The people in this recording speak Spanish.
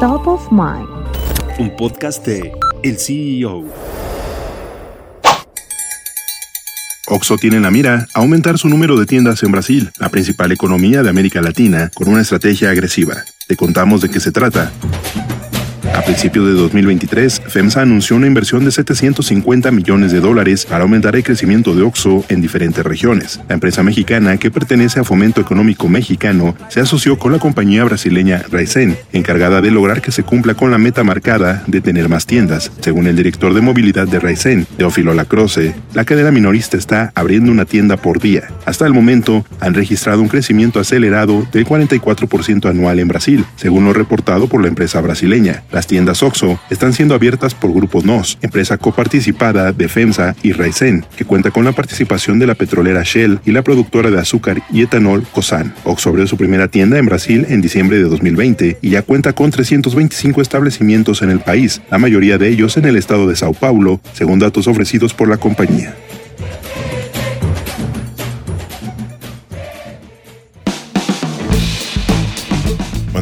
Top of Mind. Un podcast de El CEO. Oxo tiene en la mira aumentar su número de tiendas en Brasil, la principal economía de América Latina, con una estrategia agresiva. Te contamos de qué se trata. A principios de 2023, FEMSA anunció una inversión de 750 millones de dólares para aumentar el crecimiento de OXO en diferentes regiones. La empresa mexicana, que pertenece a Fomento Económico Mexicano, se asoció con la compañía brasileña Raizen, encargada de lograr que se cumpla con la meta marcada de tener más tiendas. Según el director de movilidad de Raizen, Teófilo Lacroce, la cadena minorista está abriendo una tienda por día. Hasta el momento, han registrado un crecimiento acelerado del 44% anual en Brasil, según lo reportado por la empresa brasileña. Las tiendas OXO están siendo abiertas por Grupo NOS, empresa coparticipada de FEMSA y Raizen, que cuenta con la participación de la petrolera Shell y la productora de azúcar y etanol Cosan. OXO abrió su primera tienda en Brasil en diciembre de 2020 y ya cuenta con 325 establecimientos en el país, la mayoría de ellos en el estado de Sao Paulo, según datos ofrecidos por la compañía.